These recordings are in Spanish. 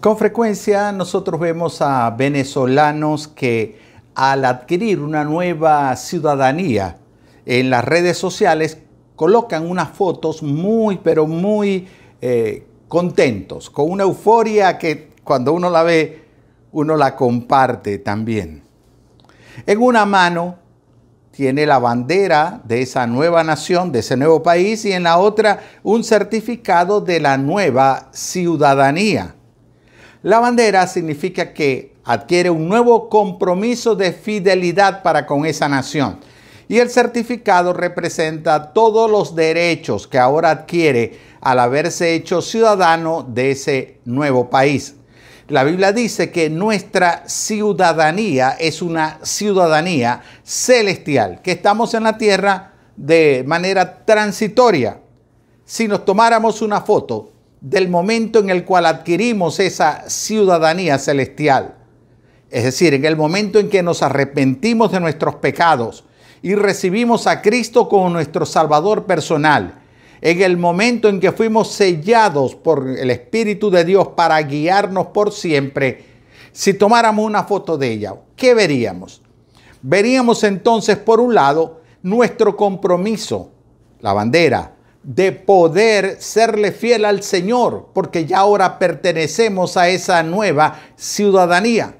Con frecuencia nosotros vemos a venezolanos que al adquirir una nueva ciudadanía en las redes sociales colocan unas fotos muy, pero muy eh, contentos, con una euforia que cuando uno la ve, uno la comparte también. En una mano tiene la bandera de esa nueva nación, de ese nuevo país, y en la otra un certificado de la nueva ciudadanía. La bandera significa que adquiere un nuevo compromiso de fidelidad para con esa nación. Y el certificado representa todos los derechos que ahora adquiere al haberse hecho ciudadano de ese nuevo país. La Biblia dice que nuestra ciudadanía es una ciudadanía celestial, que estamos en la tierra de manera transitoria. Si nos tomáramos una foto del momento en el cual adquirimos esa ciudadanía celestial, es decir, en el momento en que nos arrepentimos de nuestros pecados y recibimos a Cristo como nuestro Salvador personal, en el momento en que fuimos sellados por el Espíritu de Dios para guiarnos por siempre, si tomáramos una foto de ella, ¿qué veríamos? Veríamos entonces, por un lado, nuestro compromiso, la bandera, de poder serle fiel al Señor, porque ya ahora pertenecemos a esa nueva ciudadanía.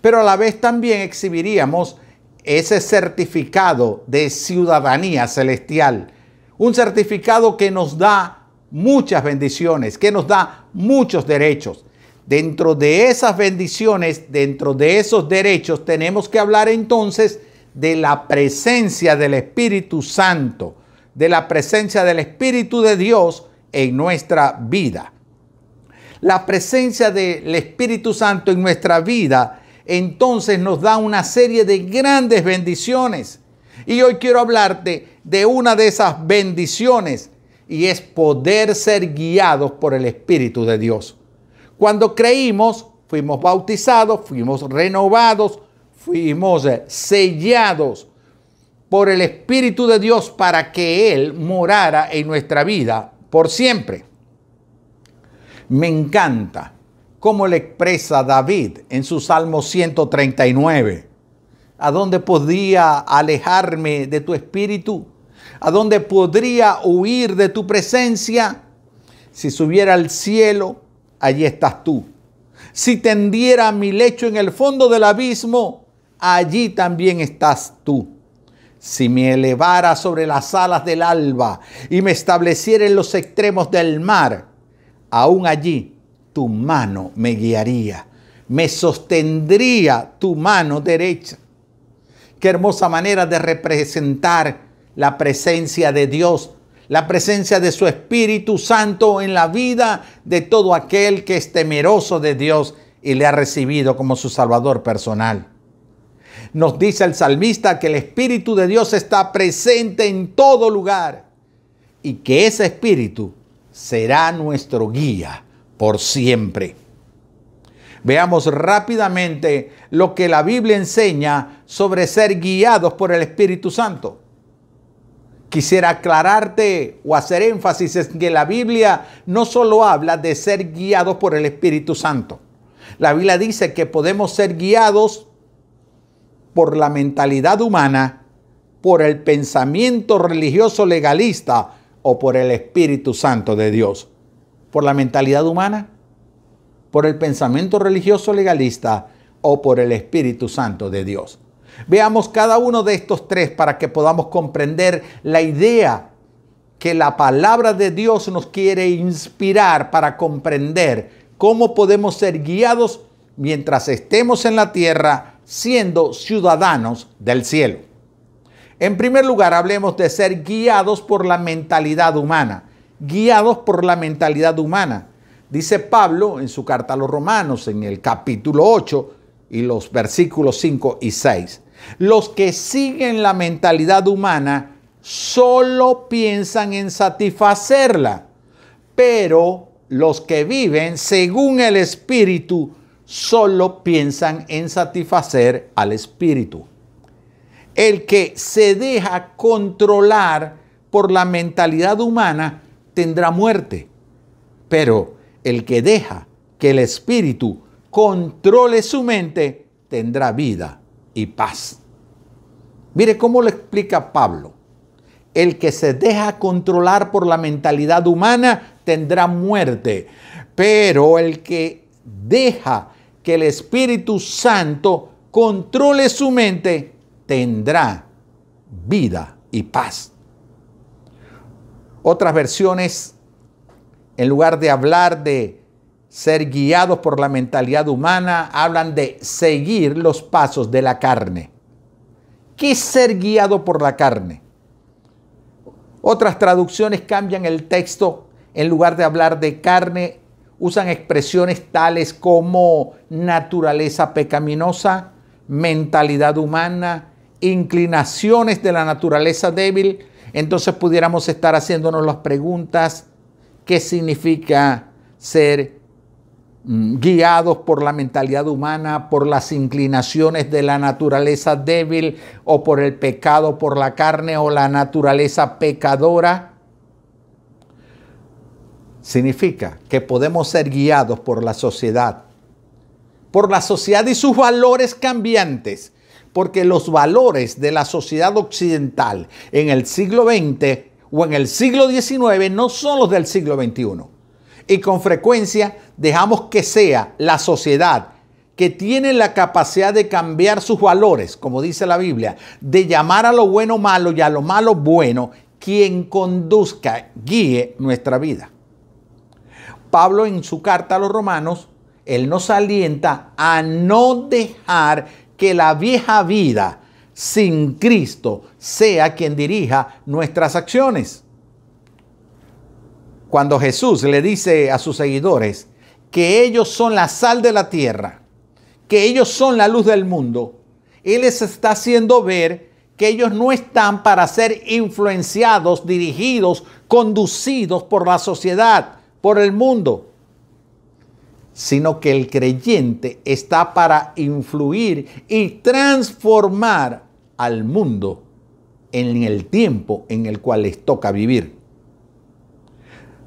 Pero a la vez también exhibiríamos ese certificado de ciudadanía celestial un certificado que nos da muchas bendiciones, que nos da muchos derechos. Dentro de esas bendiciones, dentro de esos derechos, tenemos que hablar entonces de la presencia del Espíritu Santo, de la presencia del Espíritu de Dios en nuestra vida. La presencia del Espíritu Santo en nuestra vida entonces nos da una serie de grandes bendiciones. Y hoy quiero hablarte de una de esas bendiciones y es poder ser guiados por el Espíritu de Dios. Cuando creímos, fuimos bautizados, fuimos renovados, fuimos eh, sellados por el Espíritu de Dios para que Él morara en nuestra vida por siempre. Me encanta cómo le expresa David en su Salmo 139. ¿A dónde podía alejarme de tu espíritu? ¿A dónde podría huir de tu presencia? Si subiera al cielo, allí estás tú. Si tendiera mi lecho en el fondo del abismo, allí también estás tú. Si me elevara sobre las alas del alba y me estableciera en los extremos del mar, aún allí tu mano me guiaría, me sostendría tu mano derecha. Qué hermosa manera de representar la presencia de Dios, la presencia de su Espíritu Santo en la vida de todo aquel que es temeroso de Dios y le ha recibido como su Salvador personal. Nos dice el salmista que el Espíritu de Dios está presente en todo lugar y que ese Espíritu será nuestro guía por siempre. Veamos rápidamente lo que la Biblia enseña sobre ser guiados por el Espíritu Santo quisiera aclararte o hacer énfasis en que la Biblia no solo habla de ser guiados por el Espíritu Santo. La Biblia dice que podemos ser guiados por la mentalidad humana, por el pensamiento religioso legalista o por el Espíritu Santo de Dios. Por la mentalidad humana, por el pensamiento religioso legalista o por el Espíritu Santo de Dios. Veamos cada uno de estos tres para que podamos comprender la idea que la palabra de Dios nos quiere inspirar para comprender cómo podemos ser guiados mientras estemos en la tierra siendo ciudadanos del cielo. En primer lugar, hablemos de ser guiados por la mentalidad humana. Guiados por la mentalidad humana. Dice Pablo en su carta a los romanos en el capítulo 8 y los versículos 5 y 6. Los que siguen la mentalidad humana solo piensan en satisfacerla, pero los que viven según el Espíritu solo piensan en satisfacer al Espíritu. El que se deja controlar por la mentalidad humana tendrá muerte, pero el que deja que el Espíritu controle su mente, tendrá vida y paz. Mire cómo lo explica Pablo. El que se deja controlar por la mentalidad humana tendrá muerte, pero el que deja que el Espíritu Santo controle su mente tendrá vida y paz. Otras versiones, en lugar de hablar de ser guiados por la mentalidad humana, hablan de seguir los pasos de la carne. ¿Qué es ser guiado por la carne? Otras traducciones cambian el texto. En lugar de hablar de carne, usan expresiones tales como naturaleza pecaminosa, mentalidad humana, inclinaciones de la naturaleza débil. Entonces pudiéramos estar haciéndonos las preguntas, ¿qué significa ser Mm, guiados por la mentalidad humana, por las inclinaciones de la naturaleza débil o por el pecado por la carne o la naturaleza pecadora. Significa que podemos ser guiados por la sociedad, por la sociedad y sus valores cambiantes, porque los valores de la sociedad occidental en el siglo XX o en el siglo XIX no son los del siglo XXI y con frecuencia dejamos que sea la sociedad que tiene la capacidad de cambiar sus valores, como dice la Biblia, de llamar a lo bueno malo y a lo malo bueno, quien conduzca, guíe nuestra vida. Pablo en su carta a los romanos, él nos alienta a no dejar que la vieja vida sin Cristo sea quien dirija nuestras acciones. Cuando Jesús le dice a sus seguidores que ellos son la sal de la tierra, que ellos son la luz del mundo, Él les está haciendo ver que ellos no están para ser influenciados, dirigidos, conducidos por la sociedad, por el mundo, sino que el creyente está para influir y transformar al mundo en el tiempo en el cual les toca vivir.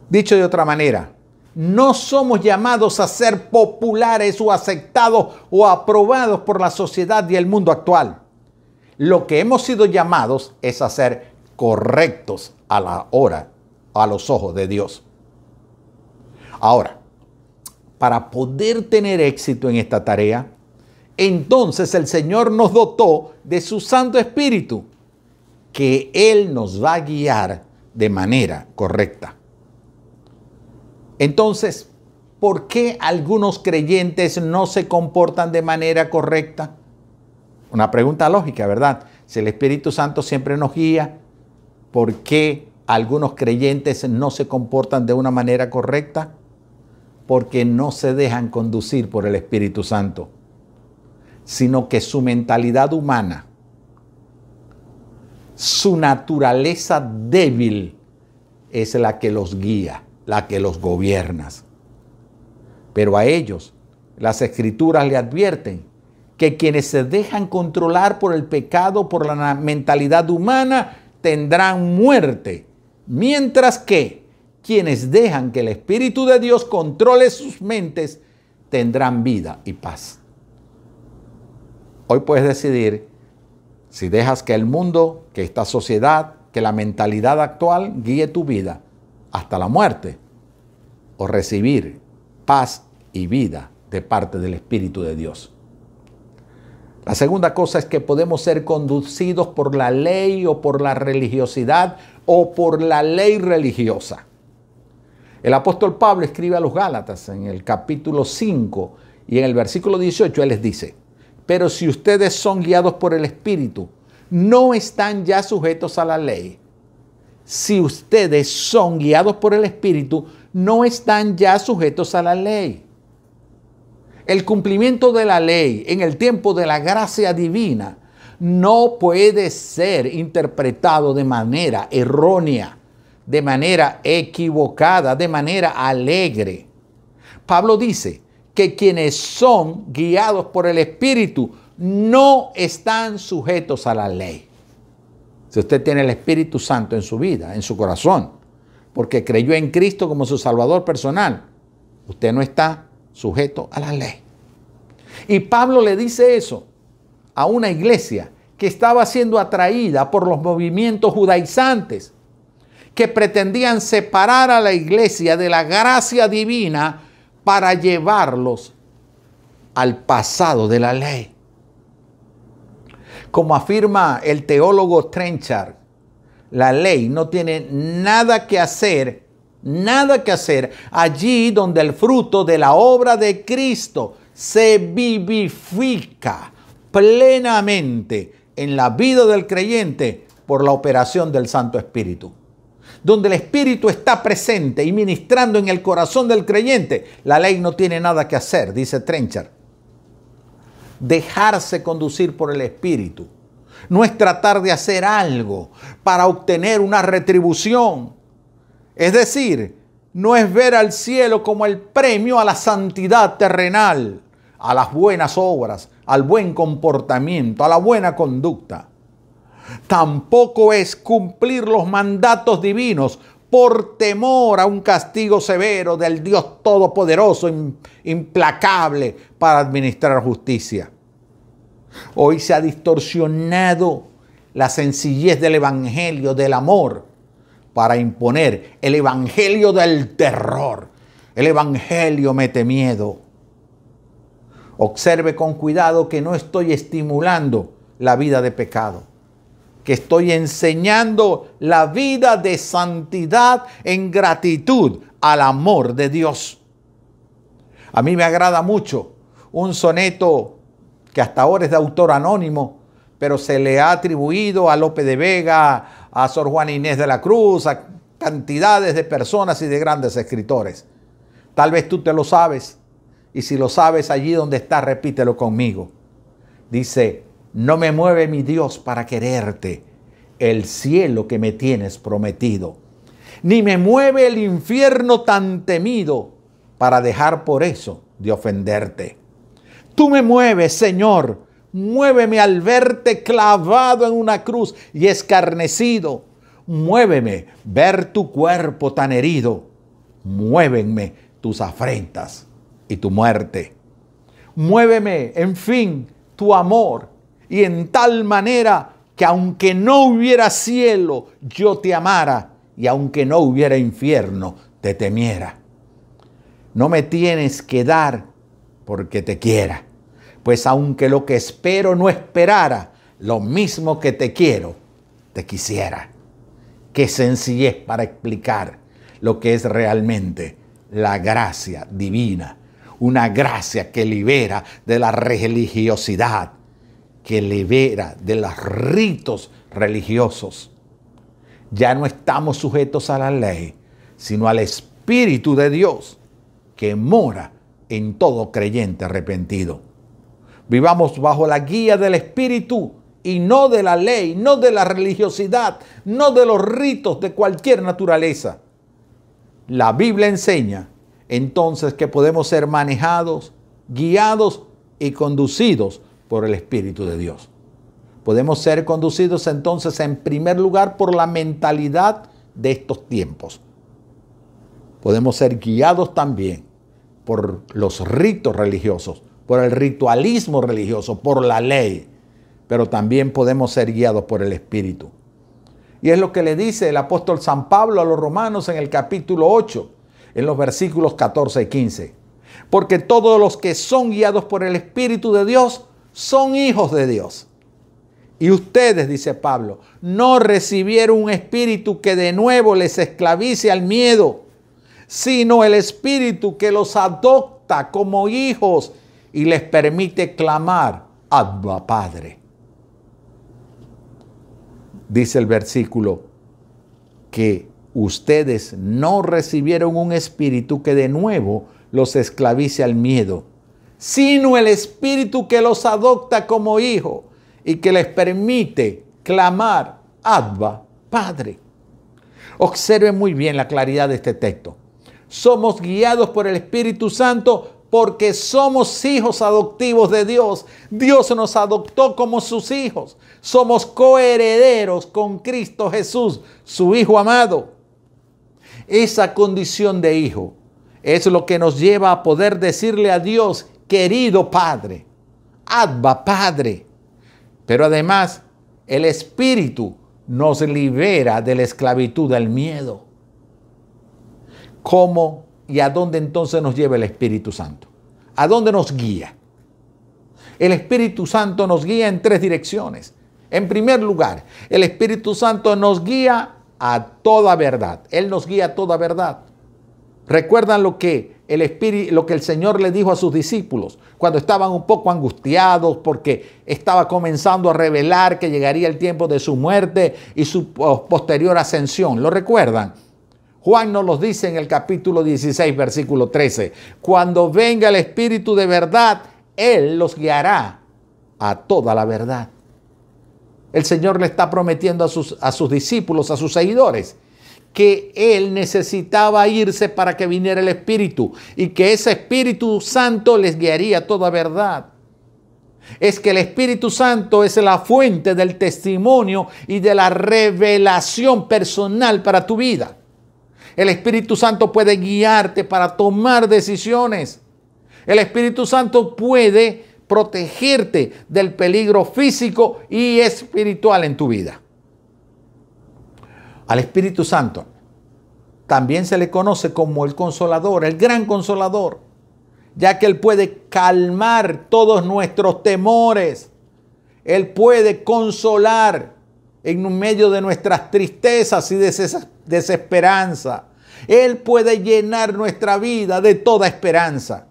Dicho de otra manera, no somos llamados a ser populares o aceptados o aprobados por la sociedad y el mundo actual. Lo que hemos sido llamados es a ser correctos a la hora, a los ojos de Dios. Ahora, para poder tener éxito en esta tarea, entonces el Señor nos dotó de su Santo Espíritu, que Él nos va a guiar de manera correcta. Entonces, ¿por qué algunos creyentes no se comportan de manera correcta? Una pregunta lógica, ¿verdad? Si el Espíritu Santo siempre nos guía, ¿por qué algunos creyentes no se comportan de una manera correcta? Porque no se dejan conducir por el Espíritu Santo, sino que su mentalidad humana, su naturaleza débil es la que los guía la que los gobiernas. Pero a ellos las escrituras le advierten que quienes se dejan controlar por el pecado, por la mentalidad humana, tendrán muerte, mientras que quienes dejan que el Espíritu de Dios controle sus mentes, tendrán vida y paz. Hoy puedes decidir si dejas que el mundo, que esta sociedad, que la mentalidad actual guíe tu vida hasta la muerte o recibir paz y vida de parte del Espíritu de Dios. La segunda cosa es que podemos ser conducidos por la ley o por la religiosidad o por la ley religiosa. El apóstol Pablo escribe a los Gálatas en el capítulo 5 y en el versículo 18 él les dice, pero si ustedes son guiados por el Espíritu, no están ya sujetos a la ley, si ustedes son guiados por el Espíritu, no están ya sujetos a la ley. El cumplimiento de la ley en el tiempo de la gracia divina no puede ser interpretado de manera errónea, de manera equivocada, de manera alegre. Pablo dice que quienes son guiados por el Espíritu no están sujetos a la ley. Si usted tiene el Espíritu Santo en su vida, en su corazón, porque creyó en Cristo como su Salvador personal, usted no está sujeto a la ley. Y Pablo le dice eso a una iglesia que estaba siendo atraída por los movimientos judaizantes que pretendían separar a la iglesia de la gracia divina para llevarlos al pasado de la ley. Como afirma el teólogo Trenchard, la ley no tiene nada que hacer, nada que hacer allí donde el fruto de la obra de Cristo se vivifica plenamente en la vida del creyente por la operación del Santo Espíritu. Donde el Espíritu está presente y ministrando en el corazón del creyente, la ley no tiene nada que hacer, dice Trencher. Dejarse conducir por el Espíritu no es tratar de hacer algo para obtener una retribución. Es decir, no es ver al cielo como el premio a la santidad terrenal, a las buenas obras, al buen comportamiento, a la buena conducta. Tampoco es cumplir los mandatos divinos por temor a un castigo severo del Dios Todopoderoso, implacable para administrar justicia. Hoy se ha distorsionado la sencillez del Evangelio del amor para imponer el Evangelio del terror. El Evangelio mete miedo. Observe con cuidado que no estoy estimulando la vida de pecado, que estoy enseñando la vida de santidad en gratitud al amor de Dios. A mí me agrada mucho un soneto que hasta ahora es de autor anónimo, pero se le ha atribuido a Lope de Vega, a Sor Juan Inés de la Cruz, a cantidades de personas y de grandes escritores. Tal vez tú te lo sabes. Y si lo sabes allí donde está, repítelo conmigo. Dice, no me mueve mi Dios para quererte, el cielo que me tienes prometido. Ni me mueve el infierno tan temido para dejar por eso de ofenderte. Tú me mueves, Señor, muéveme al verte clavado en una cruz y escarnecido. Muéveme ver tu cuerpo tan herido. Muévenme tus afrentas y tu muerte. Muéveme, en fin, tu amor, y en tal manera que aunque no hubiera cielo, yo te amara, y aunque no hubiera infierno, te temiera. No me tienes que dar porque te quiera, pues aunque lo que espero no esperara, lo mismo que te quiero, te quisiera. Qué sencillez para explicar lo que es realmente la gracia divina una gracia que libera de la religiosidad, que libera de los ritos religiosos. Ya no estamos sujetos a la ley, sino al Espíritu de Dios que mora en todo creyente arrepentido. Vivamos bajo la guía del Espíritu y no de la ley, no de la religiosidad, no de los ritos de cualquier naturaleza. La Biblia enseña entonces que podemos ser manejados, guiados y conducidos por el Espíritu de Dios. Podemos ser conducidos entonces en primer lugar por la mentalidad de estos tiempos. Podemos ser guiados también por los ritos religiosos, por el ritualismo religioso, por la ley, pero también podemos ser guiados por el Espíritu. Y es lo que le dice el apóstol San Pablo a los romanos en el capítulo 8 en los versículos 14 y 15. Porque todos los que son guiados por el Espíritu de Dios son hijos de Dios. Y ustedes, dice Pablo, no recibieron un espíritu que de nuevo les esclavice al miedo, sino el espíritu que los adopta como hijos y les permite clamar, Abba Padre. Dice el versículo que ustedes no recibieron un espíritu que de nuevo los esclavice al miedo, sino el espíritu que los adopta como hijo y que les permite clamar, Abba, Padre. Observen muy bien la claridad de este texto. Somos guiados por el Espíritu Santo porque somos hijos adoptivos de Dios. Dios nos adoptó como sus hijos. Somos coherederos con Cristo Jesús, su Hijo amado esa condición de hijo es lo que nos lleva a poder decirle a Dios, querido Padre, Abba Padre. Pero además, el Espíritu nos libera de la esclavitud del miedo. ¿Cómo y a dónde entonces nos lleva el Espíritu Santo? ¿A dónde nos guía? El Espíritu Santo nos guía en tres direcciones. En primer lugar, el Espíritu Santo nos guía a toda verdad. Él nos guía a toda verdad. ¿Recuerdan lo que el Espíritu, lo que el Señor le dijo a sus discípulos cuando estaban un poco angustiados porque estaba comenzando a revelar que llegaría el tiempo de su muerte y su posterior ascensión? ¿Lo recuerdan? Juan nos lo dice en el capítulo 16, versículo 13. Cuando venga el Espíritu de verdad, Él los guiará a toda la verdad. El Señor le está prometiendo a sus, a sus discípulos, a sus seguidores, que Él necesitaba irse para que viniera el Espíritu y que ese Espíritu Santo les guiaría toda verdad. Es que el Espíritu Santo es la fuente del testimonio y de la revelación personal para tu vida. El Espíritu Santo puede guiarte para tomar decisiones. El Espíritu Santo puede protegerte del peligro físico y espiritual en tu vida. Al Espíritu Santo también se le conoce como el consolador, el gran consolador, ya que Él puede calmar todos nuestros temores. Él puede consolar en medio de nuestras tristezas y desesperanza. Él puede llenar nuestra vida de toda esperanza.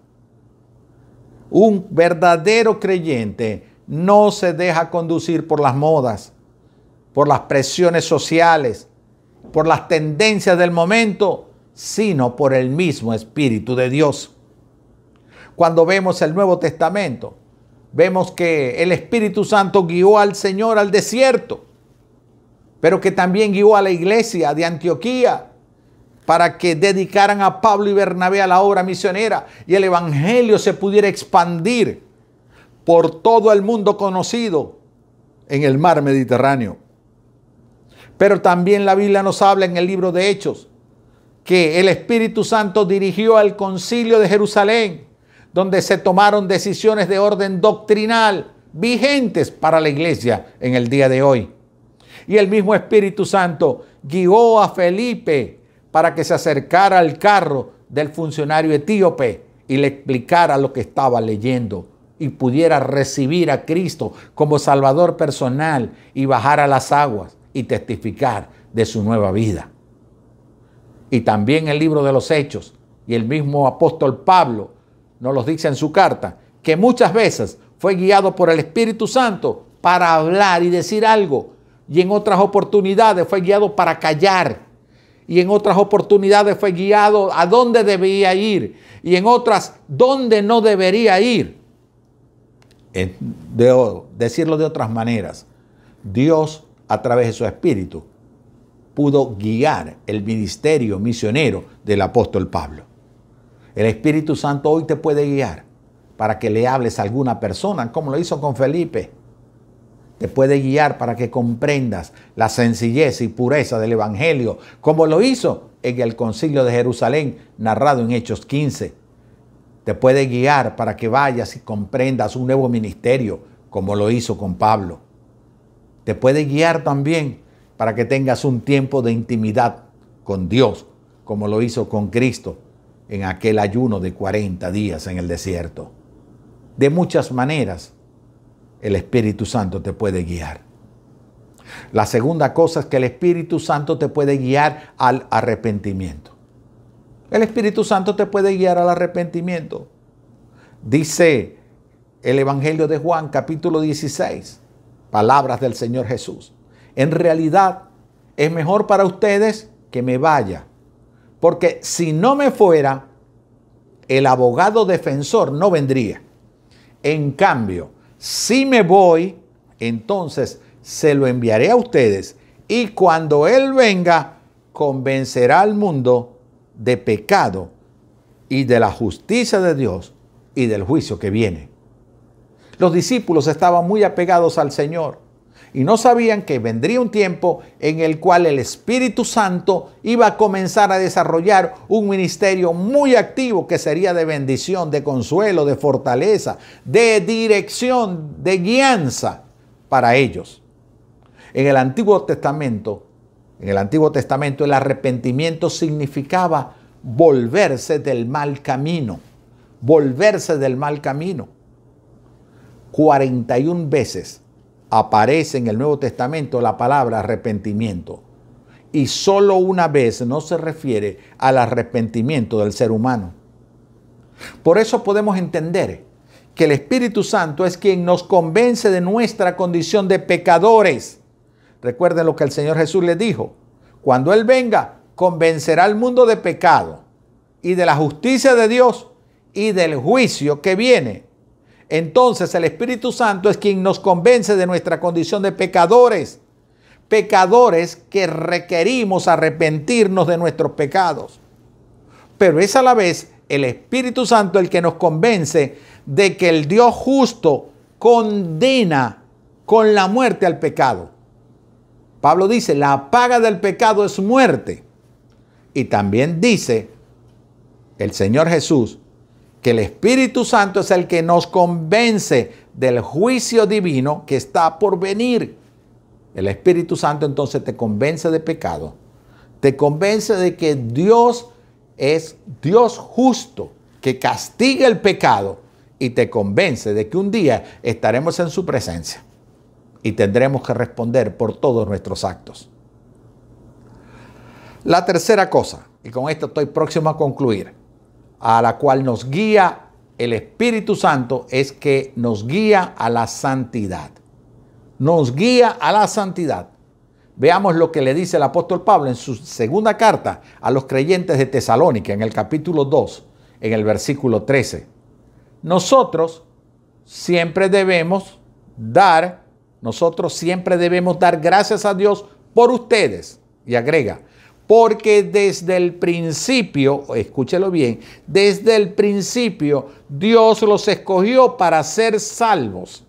Un verdadero creyente no se deja conducir por las modas, por las presiones sociales, por las tendencias del momento, sino por el mismo Espíritu de Dios. Cuando vemos el Nuevo Testamento, vemos que el Espíritu Santo guió al Señor al desierto pero que también guió a la iglesia de Antioquía para que dedicaran a Pablo y Bernabé a la obra misionera y el Evangelio se pudiera expandir por todo el mundo conocido en el mar Mediterráneo. Pero también la Biblia nos habla en el libro de Hechos que el Espíritu Santo dirigió al concilio de Jerusalén, donde se tomaron decisiones de orden doctrinal vigentes para la iglesia en el día de hoy. Y el mismo Espíritu Santo guió a Felipe para que se acercara al carro del funcionario etíope y le explicara lo que estaba leyendo y pudiera recibir a Cristo como Salvador personal y bajar a las aguas y testificar de su nueva vida. Y también el libro de los Hechos y el mismo apóstol Pablo nos lo dice en su carta, que muchas veces fue guiado por el Espíritu Santo para hablar y decir algo y en otras oportunidades fue guiado para callar. Y en otras oportunidades fue guiado a dónde debía ir. Y en otras, dónde no debería ir. De, decirlo de otras maneras, Dios a través de su espíritu pudo guiar el ministerio misionero del apóstol Pablo. El Espíritu Santo hoy te puede guiar para que le hables a alguna persona, como lo hizo con Felipe te puede guiar para que comprendas la sencillez y pureza del Evangelio, como lo hizo en el concilio de Jerusalén, narrado en Hechos 15. Te puede guiar para que vayas y comprendas un nuevo ministerio, como lo hizo con Pablo. Te puede guiar también para que tengas un tiempo de intimidad con Dios, como lo hizo con Cristo en aquel ayuno de 40 días en el desierto. De muchas maneras, el Espíritu Santo te puede guiar. La segunda cosa es que el Espíritu Santo te puede guiar al arrepentimiento. El Espíritu Santo te puede guiar al arrepentimiento. Dice el Evangelio de Juan capítulo 16, palabras del Señor Jesús. En realidad es mejor para ustedes que me vaya, porque si no me fuera, el abogado defensor no vendría. En cambio, si me voy, entonces se lo enviaré a ustedes y cuando Él venga, convencerá al mundo de pecado y de la justicia de Dios y del juicio que viene. Los discípulos estaban muy apegados al Señor y no sabían que vendría un tiempo en el cual el Espíritu Santo iba a comenzar a desarrollar un ministerio muy activo que sería de bendición, de consuelo, de fortaleza, de dirección, de guianza para ellos. En el Antiguo Testamento, en el Antiguo Testamento el arrepentimiento significaba volverse del mal camino, volverse del mal camino. 41 veces aparece en el Nuevo Testamento la palabra arrepentimiento. Y solo una vez no se refiere al arrepentimiento del ser humano. Por eso podemos entender que el Espíritu Santo es quien nos convence de nuestra condición de pecadores. Recuerden lo que el Señor Jesús le dijo. Cuando Él venga, convencerá al mundo de pecado y de la justicia de Dios y del juicio que viene. Entonces el Espíritu Santo es quien nos convence de nuestra condición de pecadores. Pecadores que requerimos arrepentirnos de nuestros pecados. Pero es a la vez el Espíritu Santo el que nos convence de que el Dios justo condena con la muerte al pecado. Pablo dice, la paga del pecado es muerte. Y también dice el Señor Jesús, que el Espíritu Santo es el que nos convence del juicio divino que está por venir. El Espíritu Santo entonces te convence de pecado, te convence de que Dios es Dios justo, que castiga el pecado y te convence de que un día estaremos en su presencia y tendremos que responder por todos nuestros actos. La tercera cosa, y con esto estoy próximo a concluir, a la cual nos guía el Espíritu Santo es que nos guía a la santidad. Nos guía a la santidad. Veamos lo que le dice el apóstol Pablo en su segunda carta a los creyentes de Tesalónica, en el capítulo 2, en el versículo 13. Nosotros siempre debemos dar, nosotros siempre debemos dar gracias a Dios por ustedes. Y agrega, porque desde el principio, escúchelo bien, desde el principio Dios los escogió para ser salvos.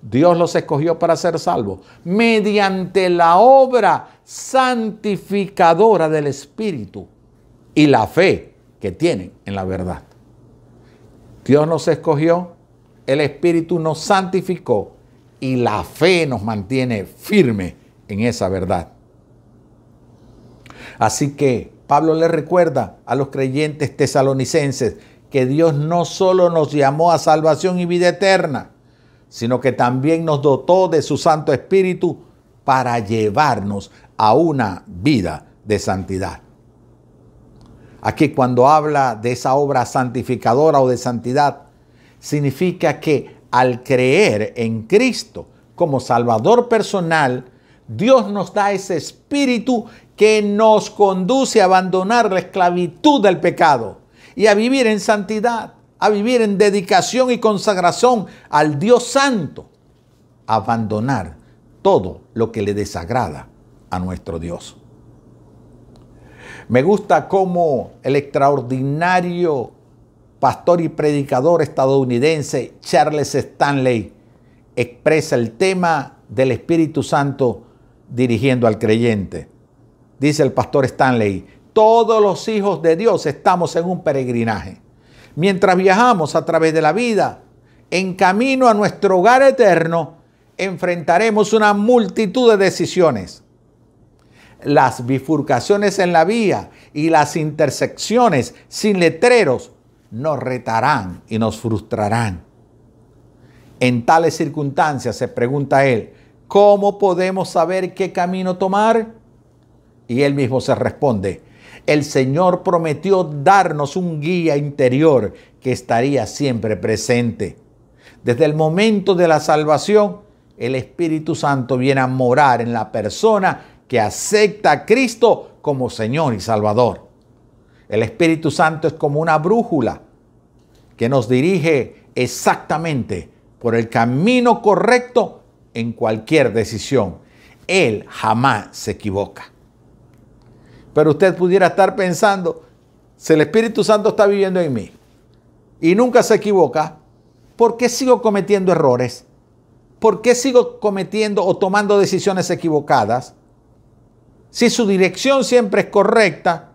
Dios los escogió para ser salvos mediante la obra santificadora del Espíritu y la fe que tienen en la verdad. Dios nos escogió, el Espíritu nos santificó y la fe nos mantiene firme en esa verdad. Así que Pablo le recuerda a los creyentes tesalonicenses que Dios no solo nos llamó a salvación y vida eterna, sino que también nos dotó de su Santo Espíritu para llevarnos a una vida de santidad. Aquí cuando habla de esa obra santificadora o de santidad, significa que al creer en Cristo como Salvador personal, Dios nos da ese espíritu que nos conduce a abandonar la esclavitud del pecado y a vivir en santidad, a vivir en dedicación y consagración al Dios Santo, abandonar todo lo que le desagrada a nuestro Dios. Me gusta cómo el extraordinario pastor y predicador estadounidense Charles Stanley expresa el tema del Espíritu Santo dirigiendo al creyente dice el pastor Stanley, todos los hijos de Dios estamos en un peregrinaje. Mientras viajamos a través de la vida, en camino a nuestro hogar eterno, enfrentaremos una multitud de decisiones. Las bifurcaciones en la vía y las intersecciones sin letreros nos retarán y nos frustrarán. En tales circunstancias, se pregunta él, ¿cómo podemos saber qué camino tomar? Y él mismo se responde, el Señor prometió darnos un guía interior que estaría siempre presente. Desde el momento de la salvación, el Espíritu Santo viene a morar en la persona que acepta a Cristo como Señor y Salvador. El Espíritu Santo es como una brújula que nos dirige exactamente por el camino correcto en cualquier decisión. Él jamás se equivoca. Pero usted pudiera estar pensando, si el Espíritu Santo está viviendo en mí y nunca se equivoca, ¿por qué sigo cometiendo errores? ¿por qué sigo cometiendo o tomando decisiones equivocadas? Si su dirección siempre es correcta,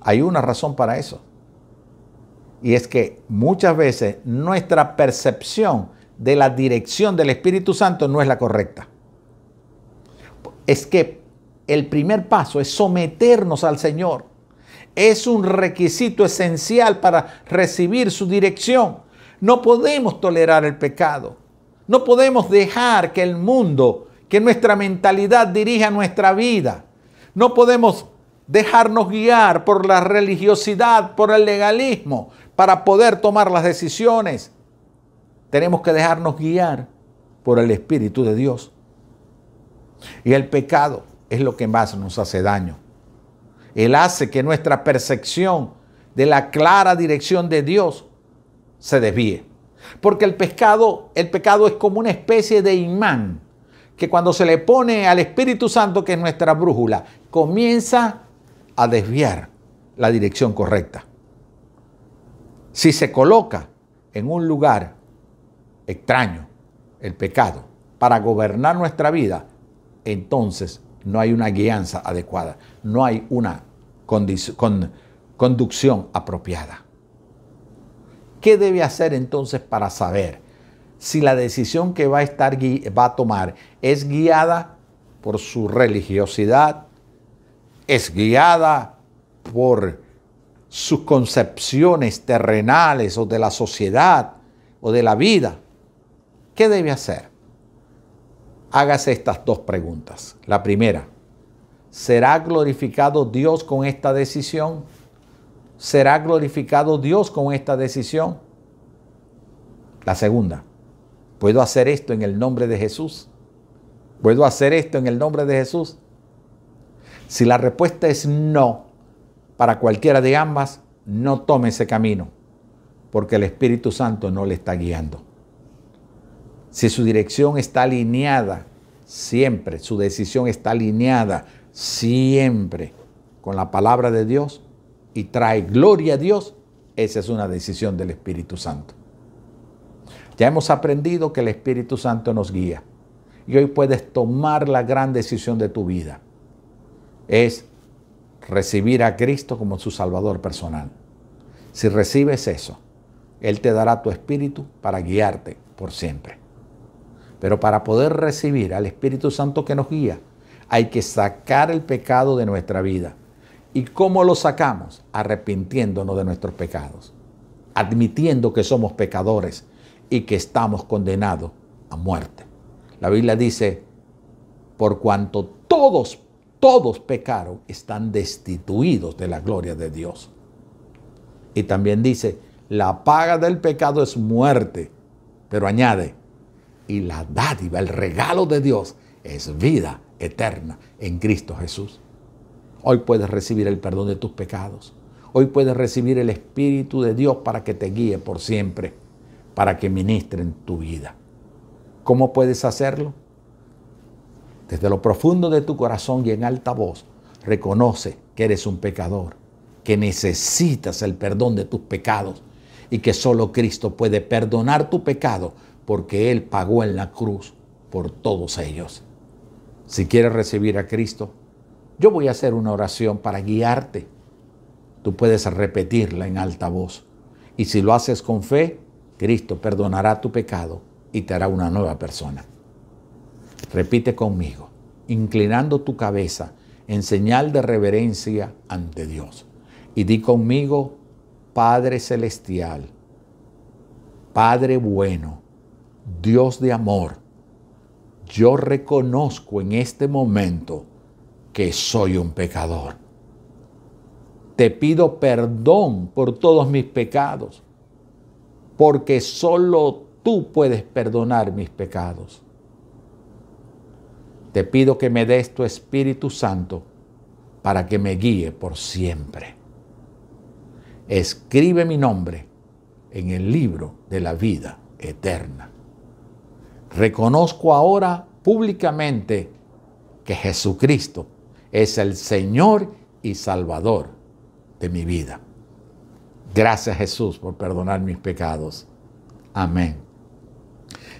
hay una razón para eso. Y es que muchas veces nuestra percepción de la dirección del Espíritu Santo no es la correcta. Es que el primer paso es someternos al Señor. Es un requisito esencial para recibir su dirección. No podemos tolerar el pecado. No podemos dejar que el mundo, que nuestra mentalidad dirija nuestra vida. No podemos dejarnos guiar por la religiosidad, por el legalismo, para poder tomar las decisiones. Tenemos que dejarnos guiar por el Espíritu de Dios. Y el pecado es lo que más nos hace daño. Él hace que nuestra percepción de la clara dirección de Dios se desvíe. Porque el el pecado es como una especie de imán que cuando se le pone al Espíritu Santo, que es nuestra brújula, comienza a desviar la dirección correcta. Si se coloca en un lugar extraño, el pecado, para gobernar nuestra vida, entonces no hay una guianza adecuada, no hay una conducción apropiada. ¿Qué debe hacer entonces para saber si la decisión que va a, estar, va a tomar es guiada por su religiosidad, es guiada por sus concepciones terrenales o de la sociedad o de la vida? ¿Qué debe hacer? Hágase estas dos preguntas. La primera, ¿será glorificado Dios con esta decisión? ¿Será glorificado Dios con esta decisión? La segunda, ¿puedo hacer esto en el nombre de Jesús? ¿Puedo hacer esto en el nombre de Jesús? Si la respuesta es no, para cualquiera de ambas, no tome ese camino, porque el Espíritu Santo no le está guiando. Si su dirección está alineada siempre, su decisión está alineada siempre con la palabra de Dios y trae gloria a Dios, esa es una decisión del Espíritu Santo. Ya hemos aprendido que el Espíritu Santo nos guía y hoy puedes tomar la gran decisión de tu vida. Es recibir a Cristo como su Salvador personal. Si recibes eso, Él te dará tu espíritu para guiarte por siempre. Pero para poder recibir al Espíritu Santo que nos guía, hay que sacar el pecado de nuestra vida. ¿Y cómo lo sacamos? Arrepintiéndonos de nuestros pecados, admitiendo que somos pecadores y que estamos condenados a muerte. La Biblia dice, por cuanto todos, todos pecaron, están destituidos de la gloria de Dios. Y también dice, la paga del pecado es muerte, pero añade, y la dádiva, el regalo de Dios es vida eterna en Cristo Jesús. Hoy puedes recibir el perdón de tus pecados. Hoy puedes recibir el Espíritu de Dios para que te guíe por siempre, para que ministre en tu vida. ¿Cómo puedes hacerlo? Desde lo profundo de tu corazón y en alta voz, reconoce que eres un pecador, que necesitas el perdón de tus pecados y que solo Cristo puede perdonar tu pecado porque Él pagó en la cruz por todos ellos. Si quieres recibir a Cristo, yo voy a hacer una oración para guiarte. Tú puedes repetirla en alta voz. Y si lo haces con fe, Cristo perdonará tu pecado y te hará una nueva persona. Repite conmigo, inclinando tu cabeza en señal de reverencia ante Dios. Y di conmigo, Padre Celestial, Padre bueno, Dios de amor, yo reconozco en este momento que soy un pecador. Te pido perdón por todos mis pecados, porque solo tú puedes perdonar mis pecados. Te pido que me des tu Espíritu Santo para que me guíe por siempre. Escribe mi nombre en el libro de la vida eterna. Reconozco ahora públicamente que Jesucristo es el Señor y Salvador de mi vida. Gracias Jesús por perdonar mis pecados. Amén.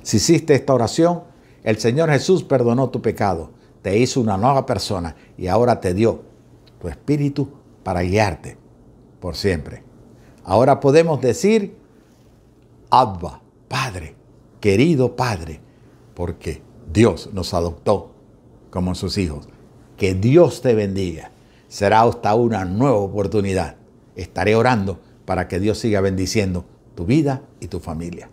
Si hiciste esta oración, el Señor Jesús perdonó tu pecado, te hizo una nueva persona y ahora te dio tu espíritu para guiarte por siempre. Ahora podemos decir, Abba, Padre, querido Padre, porque Dios nos adoptó como sus hijos. Que Dios te bendiga. Será hasta una nueva oportunidad. Estaré orando para que Dios siga bendiciendo tu vida y tu familia.